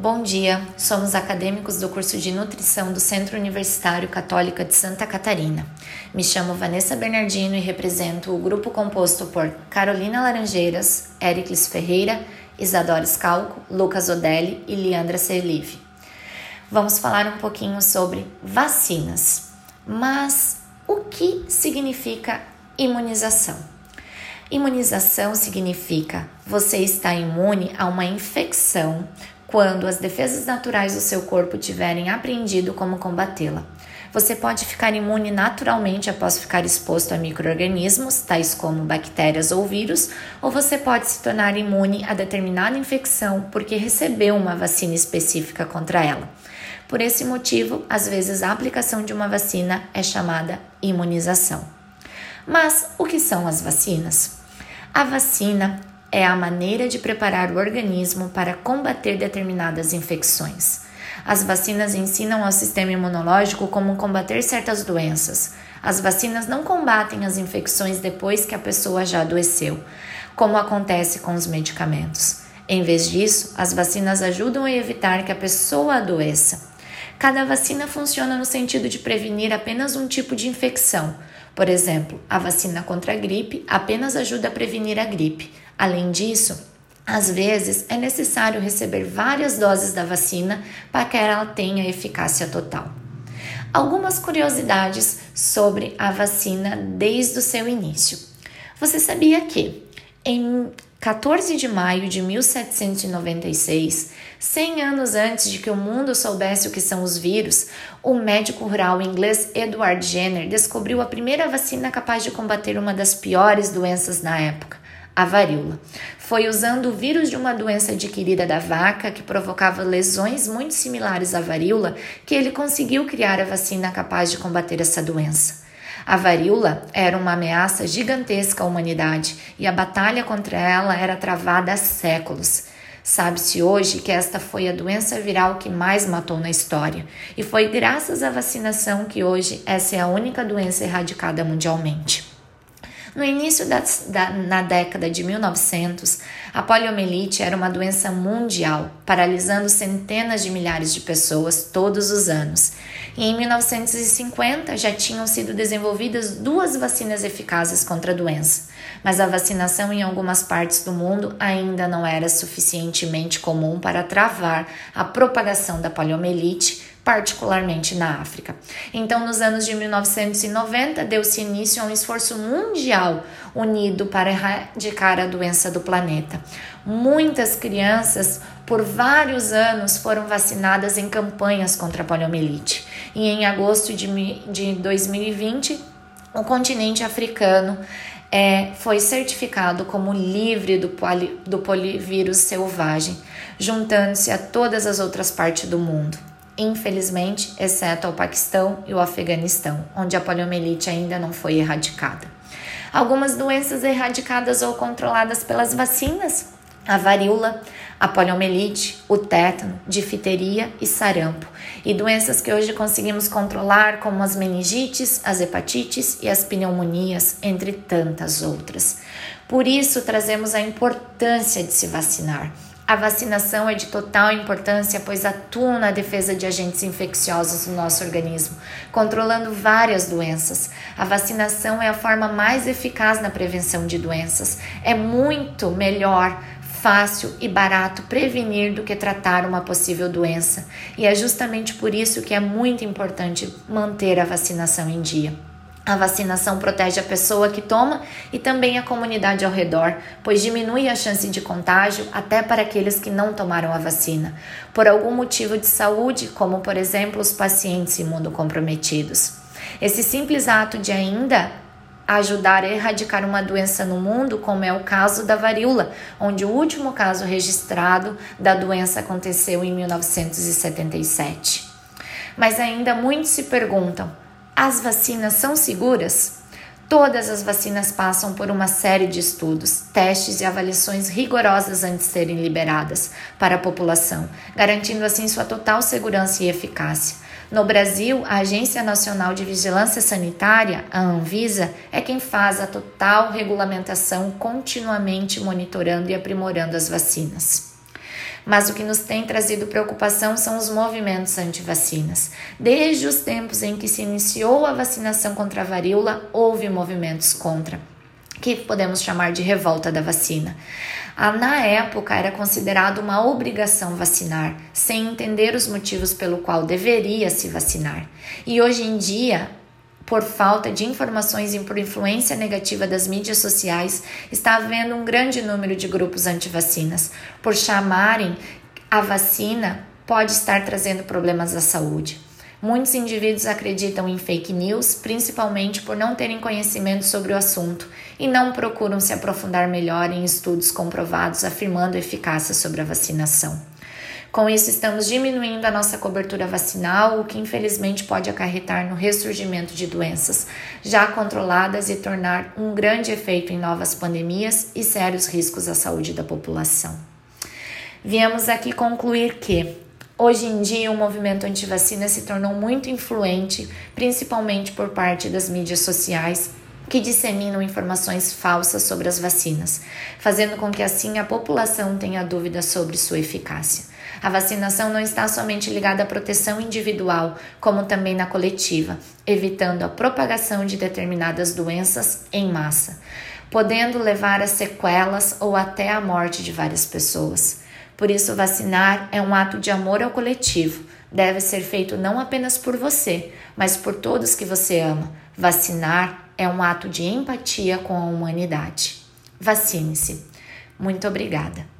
Bom dia, somos acadêmicos do curso de nutrição do Centro Universitário Católica de Santa Catarina. Me chamo Vanessa Bernardino e represento o grupo composto por Carolina Laranjeiras, Éricles Ferreira, Isadora Scalco, Lucas Odelli e Leandra Serlive. Vamos falar um pouquinho sobre vacinas. Mas o que significa imunização? Imunização significa você está imune a uma infecção quando as defesas naturais do seu corpo tiverem aprendido como combatê-la. Você pode ficar imune naturalmente após ficar exposto a microorganismos, tais como bactérias ou vírus, ou você pode se tornar imune a determinada infecção porque recebeu uma vacina específica contra ela. Por esse motivo, às vezes a aplicação de uma vacina é chamada imunização. Mas o que são as vacinas? A vacina é a maneira de preparar o organismo para combater determinadas infecções. As vacinas ensinam ao sistema imunológico como combater certas doenças. As vacinas não combatem as infecções depois que a pessoa já adoeceu, como acontece com os medicamentos. Em vez disso, as vacinas ajudam a evitar que a pessoa adoeça. Cada vacina funciona no sentido de prevenir apenas um tipo de infecção. Por exemplo, a vacina contra a gripe apenas ajuda a prevenir a gripe. Além disso, às vezes é necessário receber várias doses da vacina para que ela tenha eficácia total. Algumas curiosidades sobre a vacina desde o seu início. Você sabia que em 14 de maio de 1796, 100 anos antes de que o mundo soubesse o que são os vírus, o médico rural inglês Edward Jenner descobriu a primeira vacina capaz de combater uma das piores doenças na época, a varíola. Foi usando o vírus de uma doença adquirida da vaca que provocava lesões muito similares à varíola que ele conseguiu criar a vacina capaz de combater essa doença. A varíola era uma ameaça gigantesca à humanidade e a batalha contra ela era travada há séculos. Sabe-se hoje que esta foi a doença viral que mais matou na história, e foi graças à vacinação que hoje essa é a única doença erradicada mundialmente. No início da, da, na década de 1900, a poliomielite era uma doença mundial, paralisando centenas de milhares de pessoas todos os anos. E em 1950 já tinham sido desenvolvidas duas vacinas eficazes contra a doença, mas a vacinação em algumas partes do mundo ainda não era suficientemente comum para travar a propagação da poliomielite particularmente na África. Então, nos anos de 1990, deu-se início a um esforço mundial unido para erradicar a doença do planeta. Muitas crianças, por vários anos, foram vacinadas em campanhas contra a poliomielite. E em agosto de, de 2020, o continente africano é, foi certificado como livre do, poli, do polivírus selvagem, juntando-se a todas as outras partes do mundo infelizmente, exceto ao Paquistão e o Afeganistão, onde a poliomielite ainda não foi erradicada. Algumas doenças erradicadas ou controladas pelas vacinas, a varíola, a poliomielite, o tétano, difteria e sarampo, e doenças que hoje conseguimos controlar, como as meningites, as hepatites e as pneumonias, entre tantas outras. Por isso, trazemos a importância de se vacinar a vacinação é de total importância, pois atua na defesa de agentes infecciosos no nosso organismo, controlando várias doenças. A vacinação é a forma mais eficaz na prevenção de doenças. É muito melhor fácil e barato prevenir do que tratar uma possível doença. E é justamente por isso que é muito importante manter a vacinação em dia. A vacinação protege a pessoa que toma e também a comunidade ao redor, pois diminui a chance de contágio até para aqueles que não tomaram a vacina, por algum motivo de saúde, como por exemplo os pacientes imunocomprometidos. Esse simples ato de ainda ajudar a erradicar uma doença no mundo, como é o caso da varíola, onde o último caso registrado da doença aconteceu em 1977. Mas ainda muitos se perguntam as vacinas são seguras? Todas as vacinas passam por uma série de estudos, testes e avaliações rigorosas antes de serem liberadas para a população, garantindo assim sua total segurança e eficácia. No Brasil, a Agência Nacional de Vigilância Sanitária, a Anvisa, é quem faz a total regulamentação, continuamente monitorando e aprimorando as vacinas. Mas o que nos tem trazido preocupação são os movimentos anti-vacinas. Desde os tempos em que se iniciou a vacinação contra a varíola, houve movimentos contra que podemos chamar de revolta da vacina. Ah, na época era considerado uma obrigação vacinar, sem entender os motivos pelo qual deveria se vacinar. E hoje em dia, por falta de informações e por influência negativa das mídias sociais, está havendo um grande número de grupos anti-vacinas, por chamarem a vacina pode estar trazendo problemas à saúde. Muitos indivíduos acreditam em fake news, principalmente por não terem conhecimento sobre o assunto e não procuram se aprofundar melhor em estudos comprovados afirmando eficácia sobre a vacinação. Com isso, estamos diminuindo a nossa cobertura vacinal, o que infelizmente pode acarretar no ressurgimento de doenças já controladas e tornar um grande efeito em novas pandemias e sérios riscos à saúde da população. Viemos aqui concluir que Hoje em dia, o movimento anti-vacina se tornou muito influente, principalmente por parte das mídias sociais, que disseminam informações falsas sobre as vacinas, fazendo com que assim a população tenha dúvidas sobre sua eficácia. A vacinação não está somente ligada à proteção individual, como também na coletiva, evitando a propagação de determinadas doenças em massa, podendo levar a sequelas ou até a morte de várias pessoas. Por isso, vacinar é um ato de amor ao coletivo. Deve ser feito não apenas por você, mas por todos que você ama. Vacinar é um ato de empatia com a humanidade. Vacine-se. Muito obrigada.